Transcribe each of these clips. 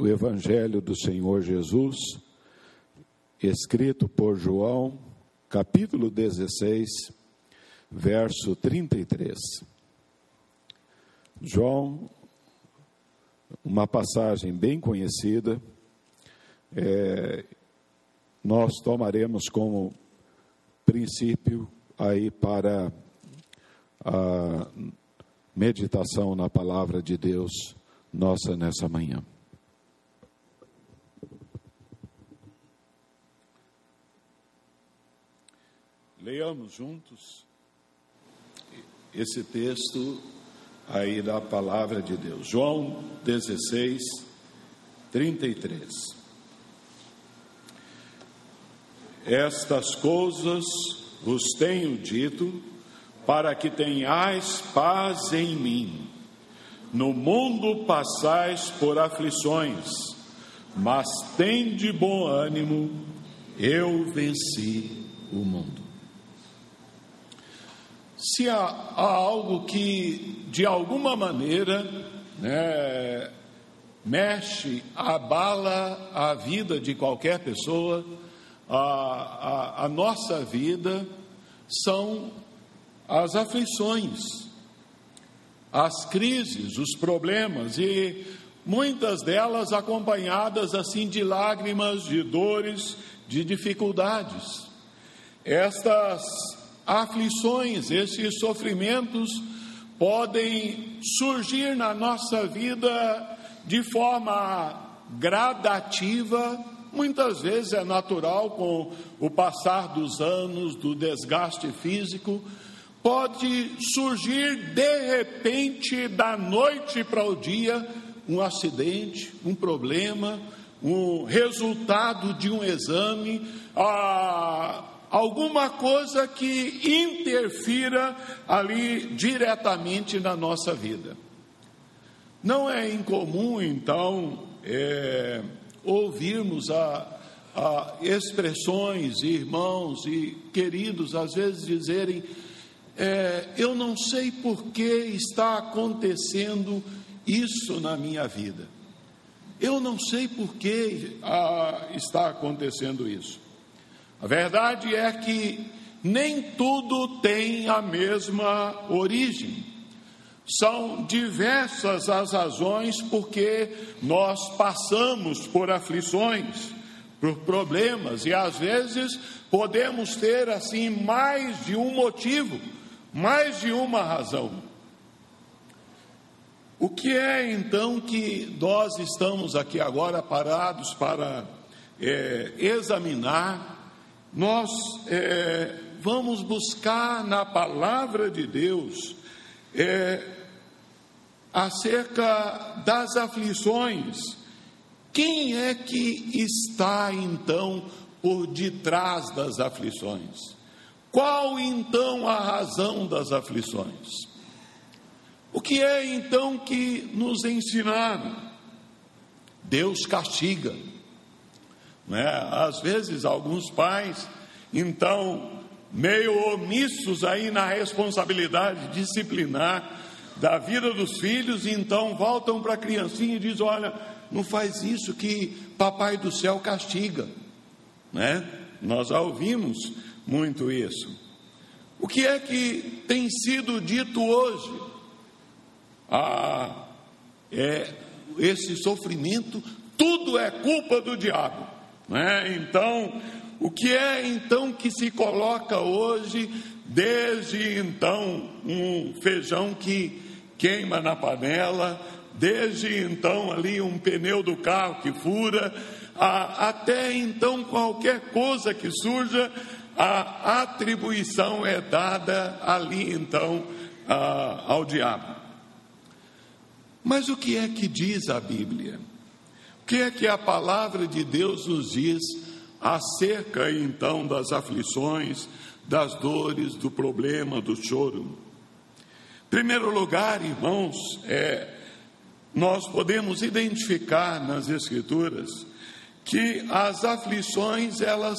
o Evangelho do Senhor Jesus, escrito por João, capítulo 16, verso 33. João, uma passagem bem conhecida, é, nós tomaremos como princípio aí para a meditação na palavra de Deus nossa nessa manhã. Leamos juntos esse texto aí da palavra de Deus. João 16, 33. Estas coisas vos tenho dito para que tenhais paz em mim. No mundo passais por aflições, mas tende bom ânimo, eu venci o mundo. Se há, há algo que, de alguma maneira, né, mexe, abala a vida de qualquer pessoa, a, a, a nossa vida, são as aflições, as crises, os problemas e muitas delas acompanhadas assim de lágrimas, de dores, de dificuldades. Estas aflições, esses sofrimentos podem surgir na nossa vida de forma gradativa, muitas vezes é natural com o passar dos anos, do desgaste físico, Pode surgir de repente, da noite para o dia, um acidente, um problema, um resultado de um exame, ah, alguma coisa que interfira ali diretamente na nossa vida. Não é incomum, então, é, ouvirmos a, a expressões, irmãos e queridos, às vezes dizerem é, eu não sei por que está acontecendo isso na minha vida. Eu não sei por que ah, está acontecendo isso. A verdade é que nem tudo tem a mesma origem. São diversas as razões porque nós passamos por aflições, por problemas, e às vezes podemos ter assim mais de um motivo mais de uma razão. O que é então que nós estamos aqui agora parados para é, examinar? Nós é, vamos buscar na palavra de Deus é, acerca das aflições. Quem é que está então por detrás das aflições? Qual então a razão das aflições? O que é então que nos ensinaram? Deus castiga. Né? Às vezes, alguns pais, então, meio omissos aí na responsabilidade disciplinar da vida dos filhos, então voltam para a criancinha e dizem: Olha, não faz isso que Papai do céu castiga. Né? Nós já ouvimos muito isso. O que é que tem sido dito hoje? Ah, é esse sofrimento, tudo é culpa do diabo. Né? Então, o que é então que se coloca hoje, desde então, um feijão que queima na panela, desde então ali um pneu do carro que fura, até então qualquer coisa que surja, a atribuição é dada ali então ao diabo. Mas o que é que diz a Bíblia? Que é que a palavra de Deus nos diz acerca então das aflições, das dores, do problema, do choro? Em primeiro lugar, irmãos, é, nós podemos identificar nas Escrituras que as aflições elas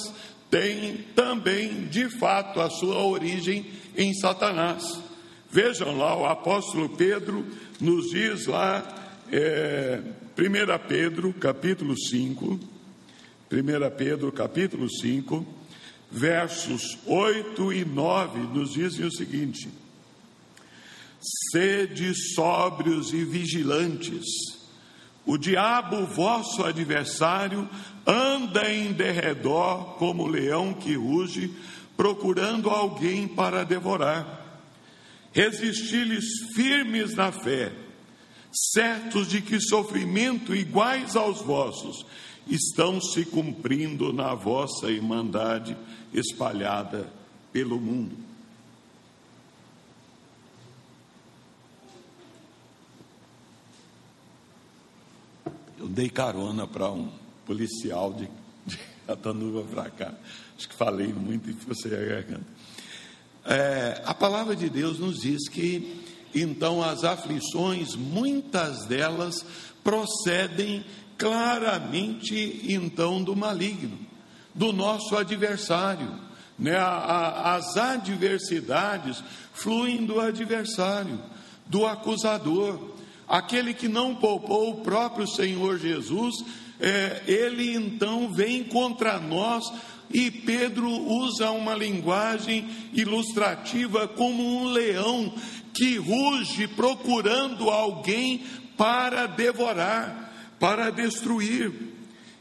tem também, de fato, a sua origem em Satanás. Vejam lá, o apóstolo Pedro nos diz lá, é, 1 Pedro, capítulo 5, 1 Pedro, capítulo 5, versos 8 e 9, nos dizem o seguinte: Sede sóbrios e vigilantes, o diabo, vosso adversário, anda em derredor como leão que ruge, procurando alguém para devorar. Resisti-lhes firmes na fé, certos de que sofrimento iguais aos vossos estão se cumprindo na vossa irmandade espalhada pelo mundo. Eu dei carona para um policial de, de para cá. Acho que falei muito e você. É, a palavra de Deus nos diz que então as aflições, muitas delas procedem claramente então do maligno, do nosso adversário. Né? As adversidades fluem do adversário, do acusador, aquele que não poupou o próprio Senhor Jesus, é, ele então vem contra nós e Pedro usa uma linguagem ilustrativa como um leão que ruge procurando alguém para devorar, para destruir.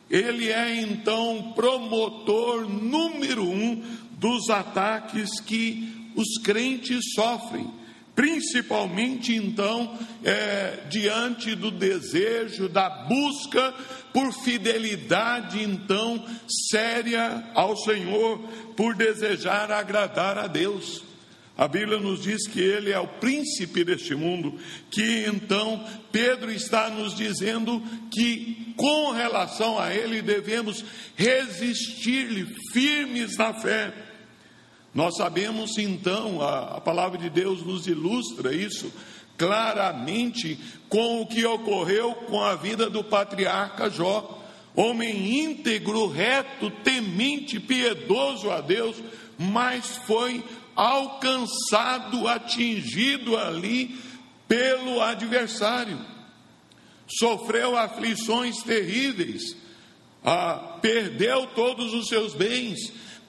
Ele é então promotor número um dos ataques que os crentes sofrem, principalmente então é, diante do desejo, da busca por fidelidade então séria ao Senhor, por desejar agradar a Deus. A Bíblia nos diz que ele é o príncipe deste mundo, que então Pedro está nos dizendo que com relação a ele devemos resistir-lhe firmes na fé. Nós sabemos então, a, a palavra de Deus nos ilustra isso claramente com o que ocorreu com a vida do patriarca Jó, homem íntegro, reto, temente, piedoso a Deus, mas foi alcançado, atingido ali pelo adversário. Sofreu aflições terríveis, ah, perdeu todos os seus bens,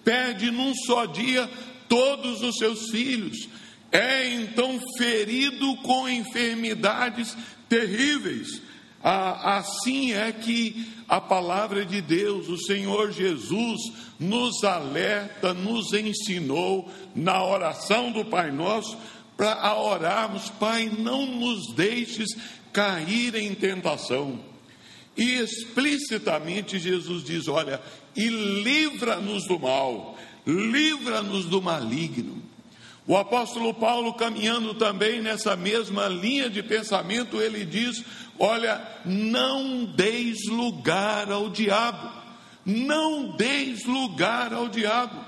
perde num só dia todos os seus filhos, é então ferido com enfermidades terríveis. Assim é que a palavra de Deus, o Senhor Jesus, nos alerta, nos ensinou na oração do Pai Nosso, para orarmos, Pai, não nos deixes cair em tentação. E explicitamente Jesus diz: Olha, e livra-nos do mal, livra-nos do maligno. O apóstolo Paulo, caminhando também nessa mesma linha de pensamento, ele diz: Olha, não deis lugar ao diabo, não deis lugar ao diabo,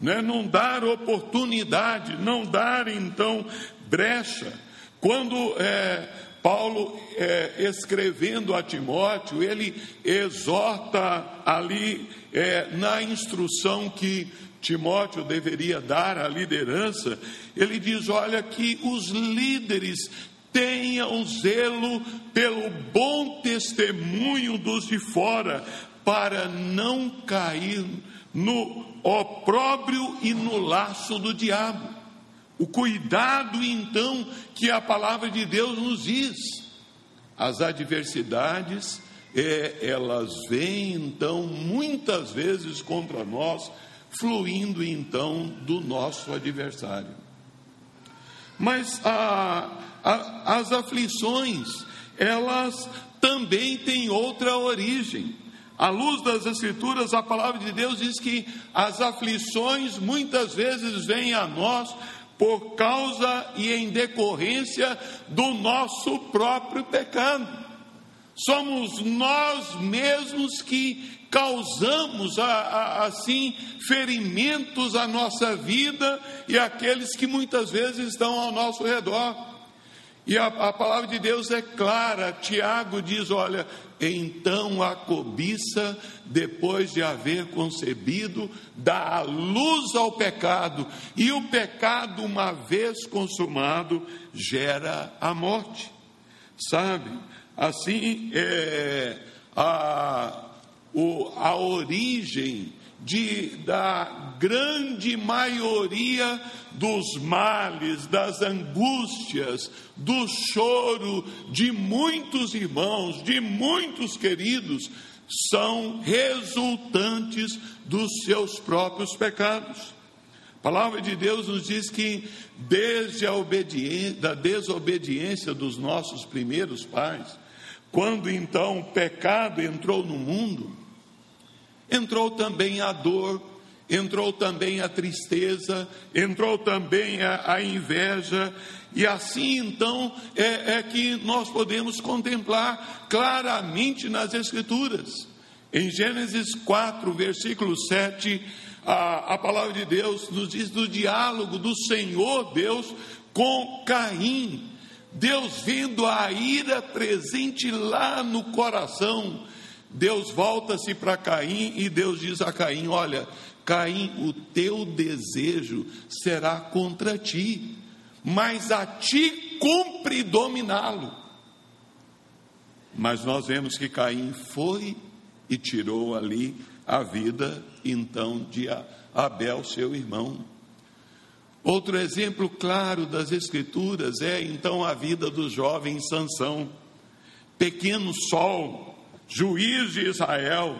né? não dar oportunidade, não dar então brecha. Quando é, Paulo, é, escrevendo a Timóteo, ele exorta ali é, na instrução que Timóteo deveria dar à liderança, ele diz: olha, que os líderes tenham zelo pelo bom testemunho dos de fora, para não cair no opróbrio e no laço do diabo. O cuidado, então, que a palavra de Deus nos diz. As adversidades, é, elas vêm, então, muitas vezes contra nós fluindo então do nosso adversário. Mas a, a, as aflições, elas também têm outra origem. À luz das Escrituras, a palavra de Deus diz que as aflições muitas vezes vêm a nós por causa e em decorrência do nosso próprio pecado. Somos nós mesmos que causamos assim ferimentos à nossa vida e àqueles que muitas vezes estão ao nosso redor. E a, a palavra de Deus é clara. Tiago diz: olha, então a cobiça, depois de haver concebido, dá a luz ao pecado, e o pecado, uma vez consumado, gera a morte. Sabe? assim, é, a, o, a origem de, da grande maioria dos males, das angústias, do choro de muitos irmãos, de muitos queridos, são resultantes dos seus próprios pecados. A palavra de Deus nos diz que desde a da desobediência dos nossos primeiros pais, quando então o pecado entrou no mundo, entrou também a dor, entrou também a tristeza, entrou também a, a inveja, e assim então é, é que nós podemos contemplar claramente nas Escrituras. Em Gênesis 4, versículo 7, a, a palavra de Deus nos diz do diálogo do Senhor Deus com Caim. Deus vendo a ira presente lá no coração, Deus volta-se para Caim e Deus diz a Caim: Olha, Caim, o teu desejo será contra ti, mas a ti cumpre dominá-lo. Mas nós vemos que Caim foi e tirou ali a vida então de Abel, seu irmão. Outro exemplo claro das Escrituras é então a vida do jovem Sansão, pequeno sol, juiz de Israel,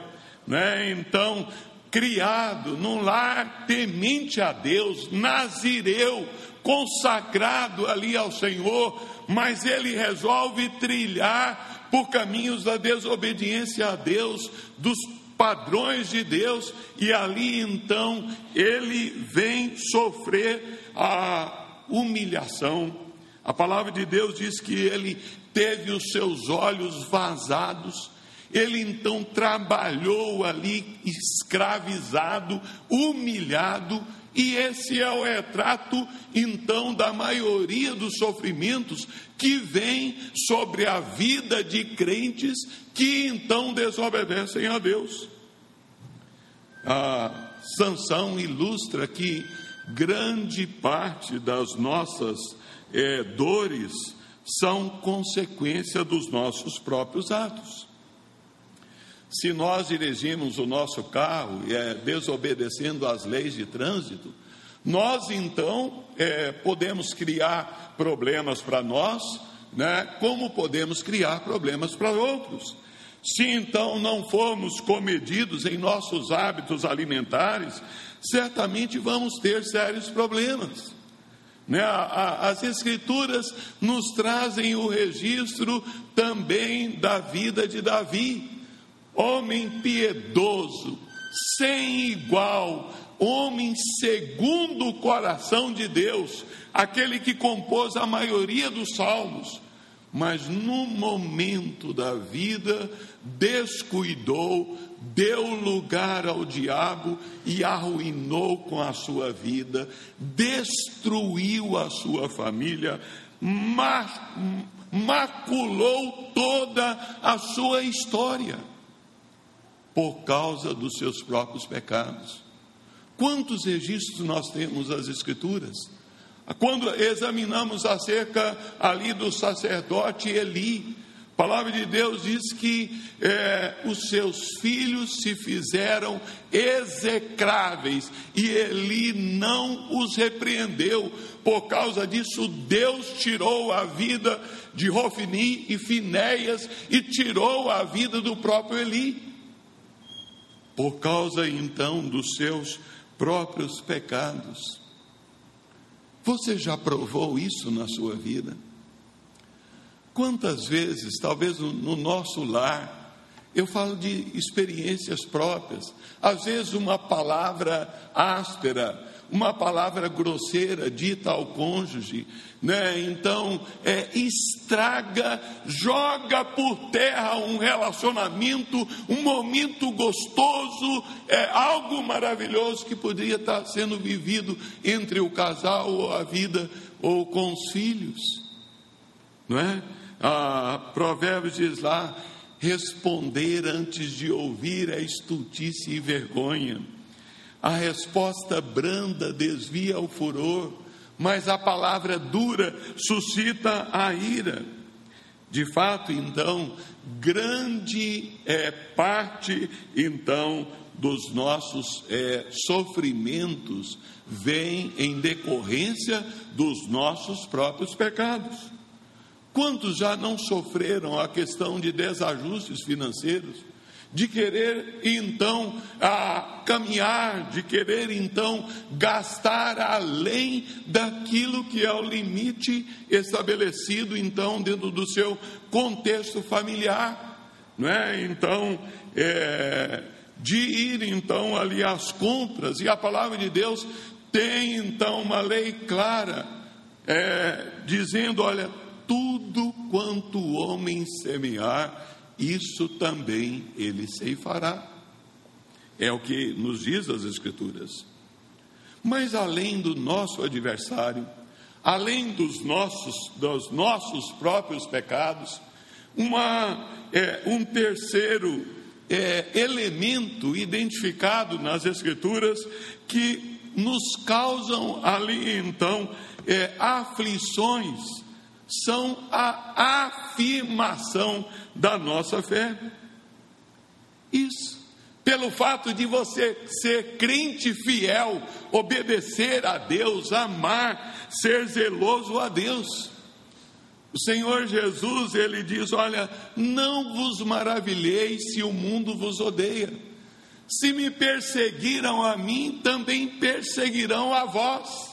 né? Então, criado num lar temente a Deus, nazireu, consagrado ali ao Senhor, mas ele resolve trilhar por caminhos da desobediência a Deus, dos padrões de Deus, e ali então ele vem sofrer a humilhação. A palavra de Deus diz que ele teve os seus olhos vazados, ele então trabalhou ali escravizado, humilhado, e esse é o retrato então da maioria dos sofrimentos que vem sobre a vida de crentes que então desobedecem a Deus. A Sansão ilustra que grande parte das nossas é, dores são consequência dos nossos próprios atos. Se nós dirigimos o nosso carro é, desobedecendo às leis de trânsito, nós então é, podemos criar problemas para nós, né, como podemos criar problemas para outros. Se então não formos comedidos em nossos hábitos alimentares, certamente vamos ter sérios problemas. Né? As Escrituras nos trazem o registro também da vida de Davi homem piedoso, sem igual, homem segundo o coração de Deus, aquele que compôs a maioria dos salmos, mas no momento da vida descuidou, deu lugar ao diabo e arruinou com a sua vida, destruiu a sua família, maculou toda a sua história por causa dos seus próprios pecados. Quantos registros nós temos das Escrituras? Quando examinamos acerca ali do sacerdote Eli, a palavra de Deus diz que é, os seus filhos se fizeram execráveis e Eli não os repreendeu. Por causa disso, Deus tirou a vida de Rofini e Finéias e tirou a vida do próprio Eli por causa então dos seus próprios pecados. Você já provou isso na sua vida? Quantas vezes, talvez no nosso lar, eu falo de experiências próprias, às vezes uma palavra áspera, uma palavra grosseira dita ao cônjuge, né? Então, é, estraga, joga por terra um relacionamento, um momento gostoso, é algo maravilhoso que poderia estar sendo vivido entre o casal ou a vida ou com os filhos, não é? Ah, Provérbios diz lá: responder antes de ouvir é estultice e vergonha. A resposta branda desvia o furor, mas a palavra dura suscita a ira. De fato, então, grande é, parte, então, dos nossos é, sofrimentos vem em decorrência dos nossos próprios pecados. Quantos já não sofreram a questão de desajustes financeiros? De querer então a caminhar, de querer então gastar além daquilo que é o limite estabelecido então dentro do seu contexto familiar, não é? Então, é, de ir então ali às compras e a palavra de Deus tem então uma lei clara, é, dizendo, olha, tudo quanto o homem semear isso também ele ceifará. É o que nos diz as Escrituras. Mas além do nosso adversário, além dos nossos, dos nossos próprios pecados, uma, é, um terceiro é, elemento identificado nas Escrituras que nos causam ali então é, aflições são a afirmação da nossa fé. Isso. Pelo fato de você ser crente fiel, obedecer a Deus, amar, ser zeloso a Deus. O Senhor Jesus, ele diz: Olha, não vos maravilheis se o mundo vos odeia. Se me perseguiram a mim, também perseguirão a vós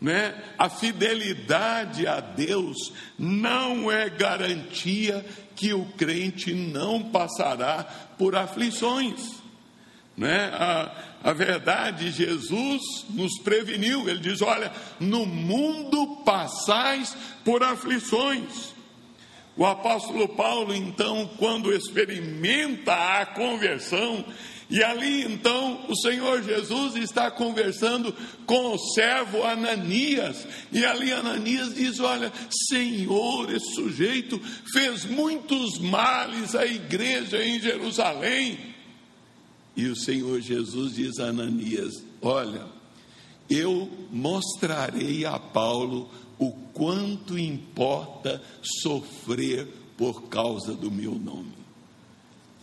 né? A fidelidade a Deus não é garantia que o crente não passará por aflições. Né? A, a verdade, Jesus nos preveniu, ele diz: Olha, no mundo passais por aflições. O apóstolo Paulo, então, quando experimenta a conversão, e ali então o Senhor Jesus está conversando com o servo Ananias, e ali Ananias diz: Olha, Senhor, esse sujeito fez muitos males à igreja em Jerusalém. E o Senhor Jesus diz a Ananias: Olha, eu mostrarei a Paulo o quanto importa sofrer por causa do meu nome.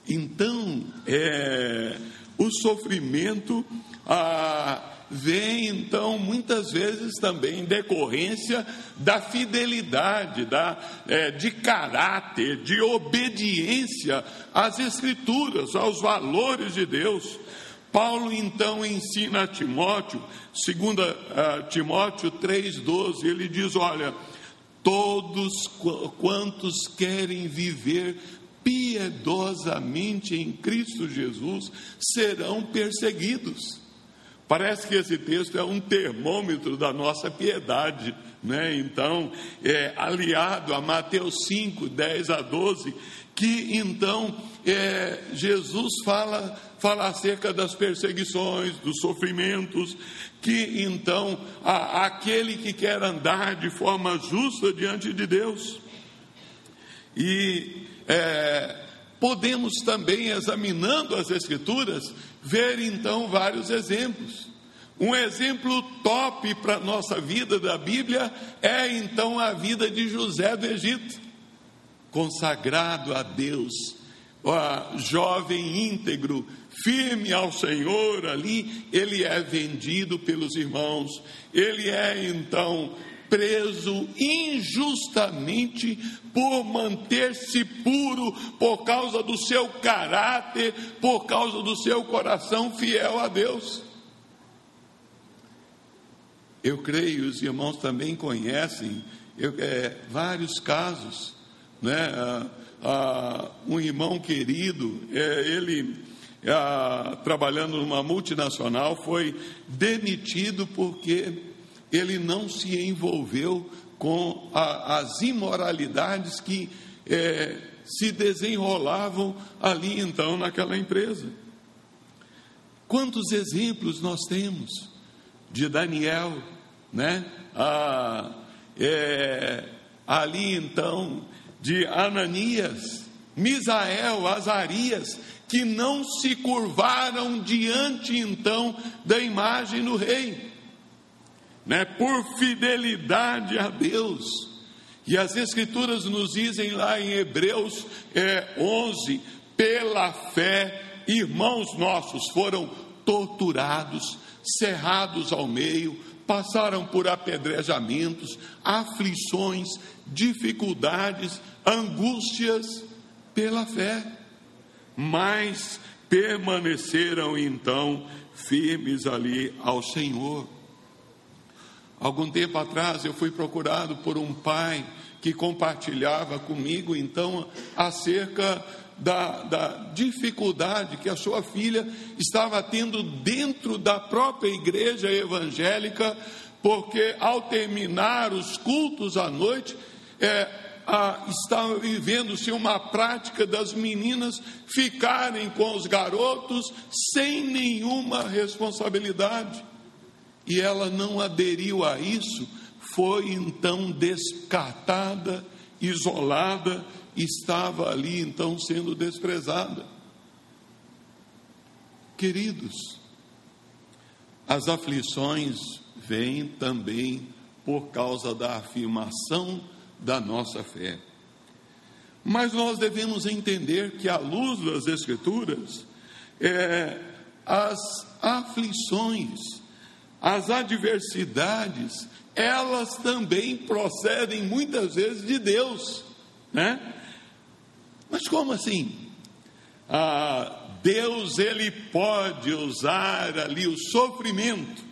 Então, é, o sofrimento ah, vem, então, muitas vezes também em decorrência da fidelidade, da, é, de caráter, de obediência às Escrituras, aos valores de Deus. Paulo então ensina a Timóteo, 2 ah, Timóteo 3,12, ele diz: Olha, todos quantos querem viver piedosamente em Cristo Jesus serão perseguidos. Parece que esse texto é um termômetro da nossa piedade, né? Então, é aliado a Mateus 5, 10 a 12, que então é, Jesus fala, fala acerca das perseguições, dos sofrimentos, que então a, aquele que quer andar de forma justa diante de Deus. E é, podemos também, examinando as Escrituras, ver então vários exemplos. Um exemplo top para a nossa vida da Bíblia é então a vida de José do Egito, consagrado a Deus, ó, jovem íntegro, firme ao Senhor ali, ele é vendido pelos irmãos, ele é então preso injustamente por manter-se puro, por causa do seu caráter, por causa do seu coração fiel a Deus. Eu creio, os irmãos também conhecem eu, é, vários casos, né? Ah, ah, um irmão querido, é, ele ah, trabalhando numa multinacional foi demitido porque ele não se envolveu com a, as imoralidades que é, se desenrolavam ali então naquela empresa. Quantos exemplos nós temos de Daniel, né? Ah, é, ali então de Ananias, Misael, Azarias, que não se curvaram diante então da imagem do rei né, por fidelidade a Deus. E as Escrituras nos dizem lá em Hebreus é, 11: pela fé, irmãos nossos foram torturados, cerrados ao meio, passaram por apedrejamentos, aflições, dificuldades, angústias pela fé, mas permaneceram então firmes ali ao Senhor. Algum tempo atrás eu fui procurado por um pai que compartilhava comigo então acerca da, da, dificuldade que a sua filha estava tendo dentro da própria igreja evangélica, porque ao terminar os cultos à noite, é, a, estava vivendo-se uma prática das meninas ficarem com os garotos sem nenhuma responsabilidade e ela não aderiu a isso, foi então descartada, isolada, estava ali então sendo desprezada. Queridos, as aflições vêm também por causa da afirmação da nossa fé. Mas nós devemos entender que, à luz das Escrituras, é, as aflições, as adversidades, elas também procedem muitas vezes de Deus, né? Mas como assim? Ah, Deus ele pode usar ali o sofrimento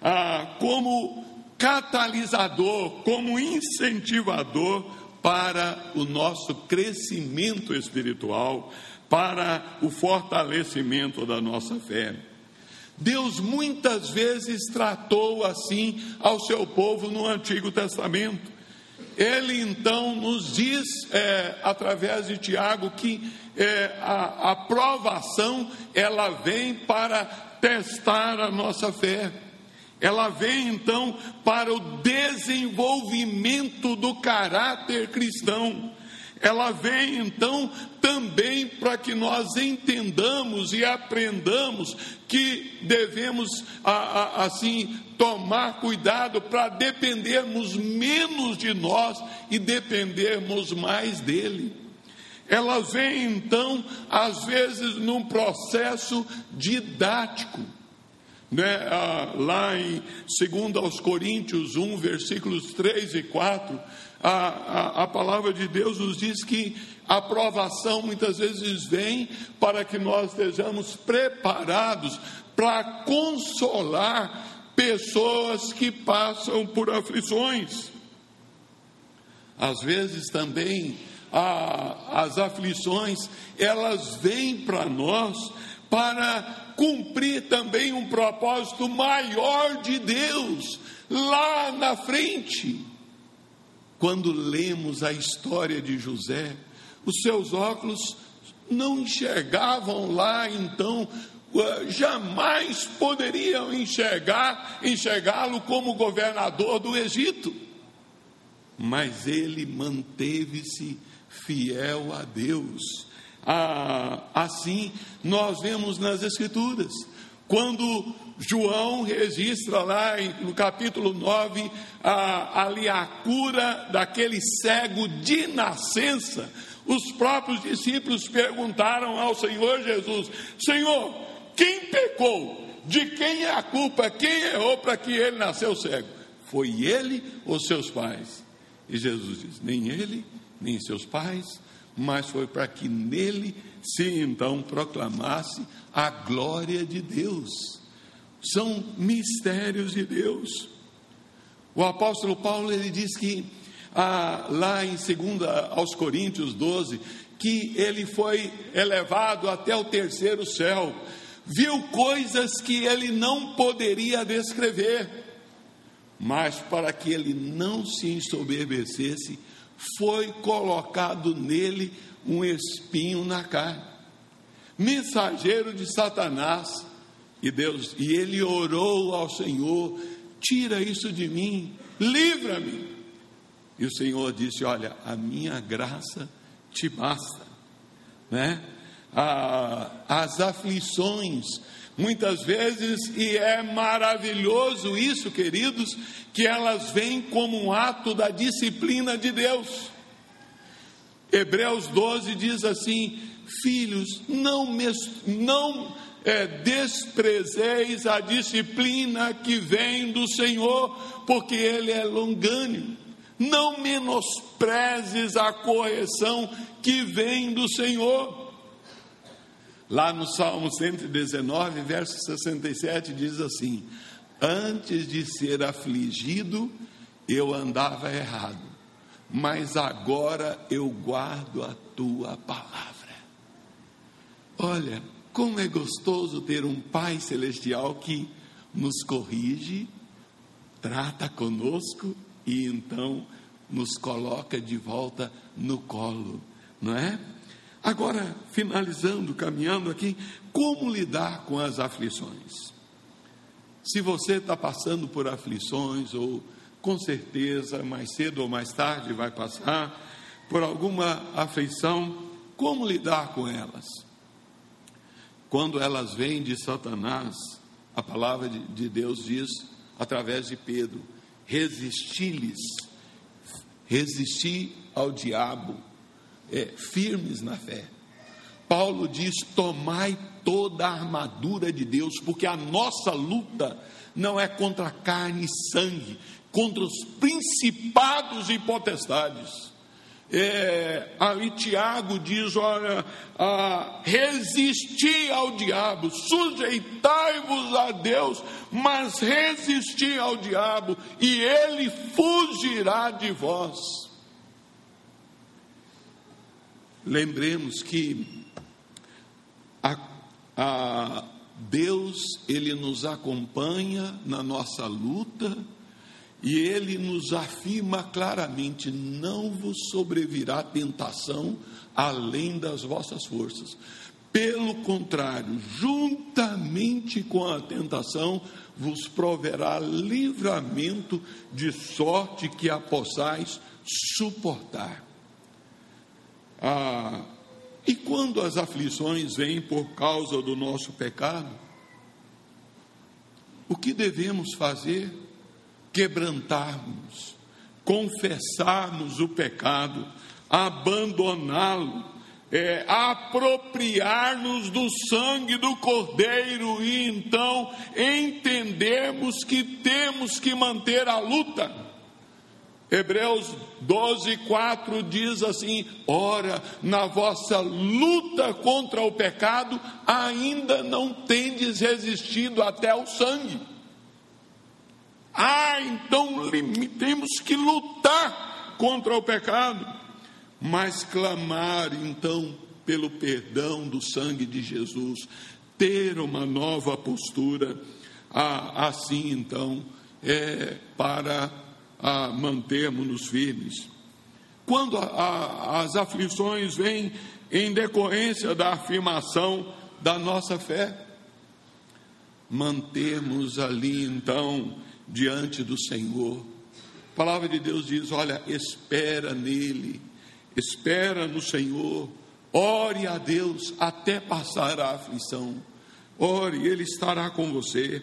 ah, como catalisador, como incentivador para o nosso crescimento espiritual, para o fortalecimento da nossa fé. Deus muitas vezes tratou assim ao seu povo no Antigo Testamento. Ele então nos diz, é, através de Tiago, que é, a, a provação ela vem para testar a nossa fé. Ela vem então para o desenvolvimento do caráter cristão ela vem então também para que nós entendamos e aprendamos que devemos assim tomar cuidado para dependermos menos de nós e dependermos mais dele. Ela vem então, às vezes, num processo didático. Né? Ah, lá em 2 aos Coríntios 1, versículos 3 e 4, a, a, a palavra de Deus nos diz que a aprovação muitas vezes vem para que nós estejamos preparados para consolar pessoas que passam por aflições. Às vezes também a, as aflições elas vêm para nós para cumprir também um propósito maior de Deus lá na frente. Quando lemos a história de José, os seus óculos não enxergavam lá, então jamais poderiam enxergar, enxergá-lo como governador do Egito. Mas ele manteve-se fiel a Deus. Ah, assim nós vemos nas Escrituras. Quando João registra lá no capítulo 9 a, ali a cura daquele cego de nascença. Os próprios discípulos perguntaram ao Senhor Jesus: Senhor, quem pecou? De quem é a culpa? Quem errou para que ele nasceu cego? Foi ele ou seus pais? E Jesus diz: Nem ele, nem seus pais, mas foi para que nele se então proclamasse a glória de Deus são mistérios de Deus. O apóstolo Paulo ele diz que ah, lá em 2 aos Coríntios 12, que ele foi elevado até o terceiro céu, viu coisas que ele não poderia descrever, mas para que ele não se ensoberbecesse, foi colocado nele um espinho na carne, mensageiro de Satanás, e Deus, e ele orou ao Senhor: tira isso de mim, livra-me. E o Senhor disse: Olha, a minha graça te basta, né? as aflições Muitas vezes, e é maravilhoso isso, queridos, que elas vêm como um ato da disciplina de Deus. Hebreus 12 diz assim: Filhos, não, não é, desprezeis a disciplina que vem do Senhor, porque Ele é longânimo. Não menosprezes a correção que vem do Senhor. Lá no Salmo 119, verso 67, diz assim: Antes de ser afligido, eu andava errado, mas agora eu guardo a tua palavra. Olha, como é gostoso ter um Pai Celestial que nos corrige, trata conosco e então nos coloca de volta no colo, não é? Agora, finalizando, caminhando aqui, como lidar com as aflições? Se você está passando por aflições, ou com certeza mais cedo ou mais tarde vai passar por alguma aflição, como lidar com elas? Quando elas vêm de Satanás, a palavra de Deus diz, através de Pedro, resisti-lhes, resisti ao diabo, é, firmes na fé. Paulo diz: tomai toda a armadura de Deus, porque a nossa luta não é contra carne e sangue, contra os principados e potestades é, ali Tiago diz: olha, ah, resisti ao diabo, sujeitai-vos a Deus, mas resisti ao diabo, e ele fugirá de vós. Lembremos que a, a Deus, Ele nos acompanha na nossa luta, e ele nos afirma claramente: não vos sobrevirá tentação além das vossas forças. Pelo contrário, juntamente com a tentação, vos proverá livramento, de sorte que a possais suportar. Ah, e quando as aflições vêm por causa do nosso pecado, o que devemos fazer? Quebrantarmos, confessarmos o pecado, abandoná-lo, é, apropriar-nos do sangue do Cordeiro e então entendermos que temos que manter a luta. Hebreus 12, 4 diz assim: Ora, na vossa luta contra o pecado, ainda não tendes resistido até o sangue. Ah, então temos que lutar contra o pecado, mas clamar então pelo perdão do sangue de Jesus, ter uma nova postura, ah, assim então, é para ah, mantermos-nos firmes. Quando a, a, as aflições vêm em decorrência da afirmação da nossa fé, mantermos ali então diante do Senhor. A palavra de Deus diz: olha, espera nele, espera no Senhor, ore a Deus até passar a aflição, ore, Ele estará com você.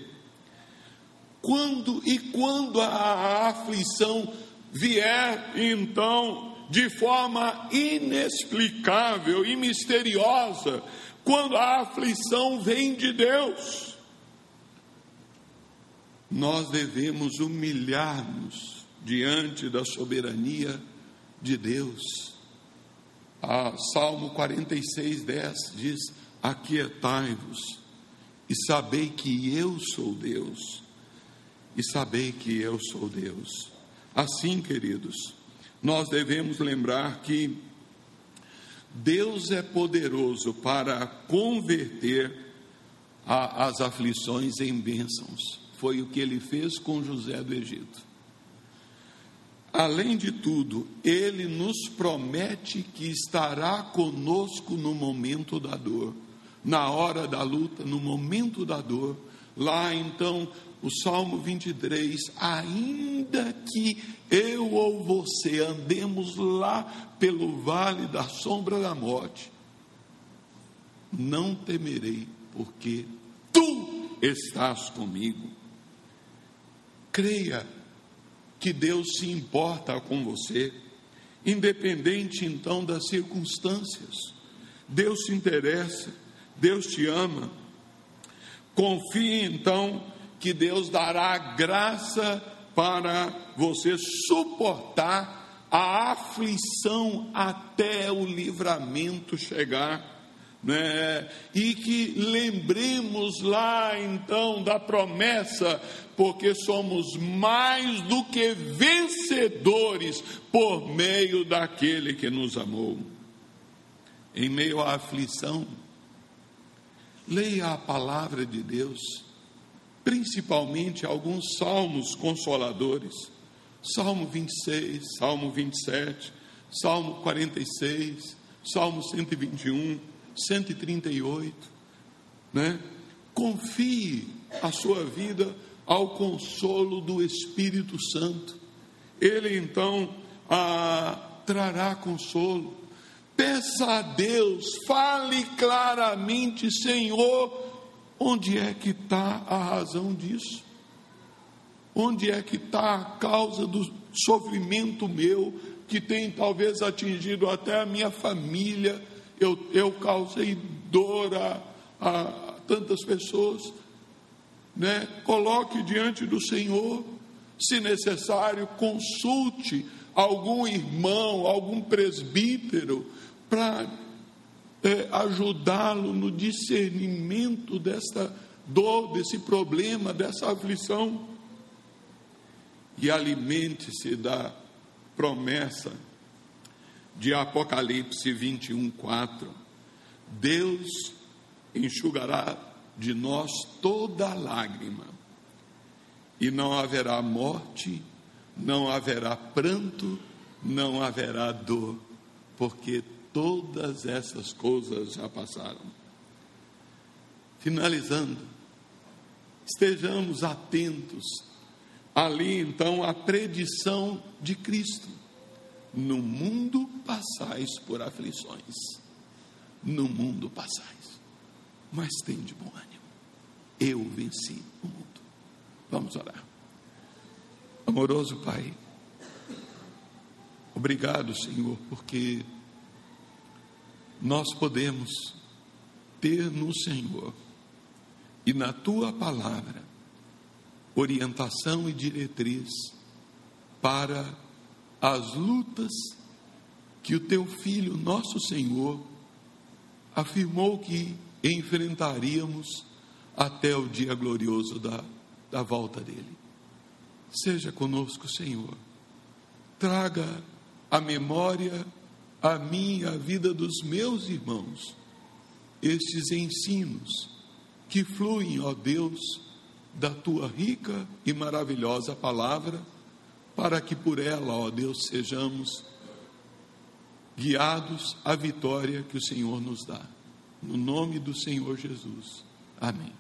Quando e quando a aflição vier, então, de forma inexplicável e misteriosa, quando a aflição vem de Deus, nós devemos humilhar-nos diante da soberania de Deus. A Salmo 46, 10 diz: Aquietai-vos e sabei que eu sou Deus, e sabei que eu sou Deus. Assim, queridos, nós devemos lembrar que Deus é poderoso para converter a, as aflições em bênçãos. Foi o que ele fez com José do Egito. Além de tudo, ele nos promete que estará conosco no momento da dor, na hora da luta, no momento da dor. Lá então, o Salmo 23, ainda que eu ou você andemos lá pelo vale da sombra da morte, não temerei, porque tu estás comigo. Creia que Deus se importa com você, independente então das circunstâncias. Deus se interessa, Deus te ama. Confie então que Deus dará graça para você suportar a aflição até o livramento chegar. Né? E que lembremos lá então da promessa, porque somos mais do que vencedores por meio daquele que nos amou. Em meio à aflição, leia a palavra de Deus principalmente alguns salmos consoladores. Salmo 26, Salmo 27, Salmo 46, Salmo 121, 138, né? Confie a sua vida ao consolo do Espírito Santo. Ele então trará consolo. Peça a Deus, fale claramente, Senhor, Onde é que está a razão disso? Onde é que está a causa do sofrimento meu, que tem talvez atingido até a minha família? Eu, eu causei dor a, a tantas pessoas. Né? Coloque diante do Senhor, se necessário, consulte algum irmão, algum presbítero, para é, ajudá-lo no discernimento desta dor, desse problema, dessa aflição. E alimente-se da promessa de Apocalipse 21, 4. Deus enxugará de nós toda lágrima, e não haverá morte, não haverá pranto, não haverá dor, porque todas essas coisas já passaram. Finalizando, estejamos atentos ali então à predição de Cristo. No mundo passais por aflições, no mundo passais, mas tem de bom ânimo. Eu venci o mundo. Vamos orar. Amoroso Pai, obrigado, Senhor, porque nós podemos ter no Senhor e na tua palavra orientação e diretriz para as lutas que o teu filho, nosso Senhor, afirmou que enfrentaríamos até o dia glorioso da, da volta dele. Seja conosco, Senhor. Traga a memória a mim a vida dos meus irmãos estes ensinos que fluem, ó Deus, da tua rica e maravilhosa palavra, para que por ela, ó Deus, sejamos guiados à vitória que o Senhor nos dá. No nome do Senhor Jesus. Amém.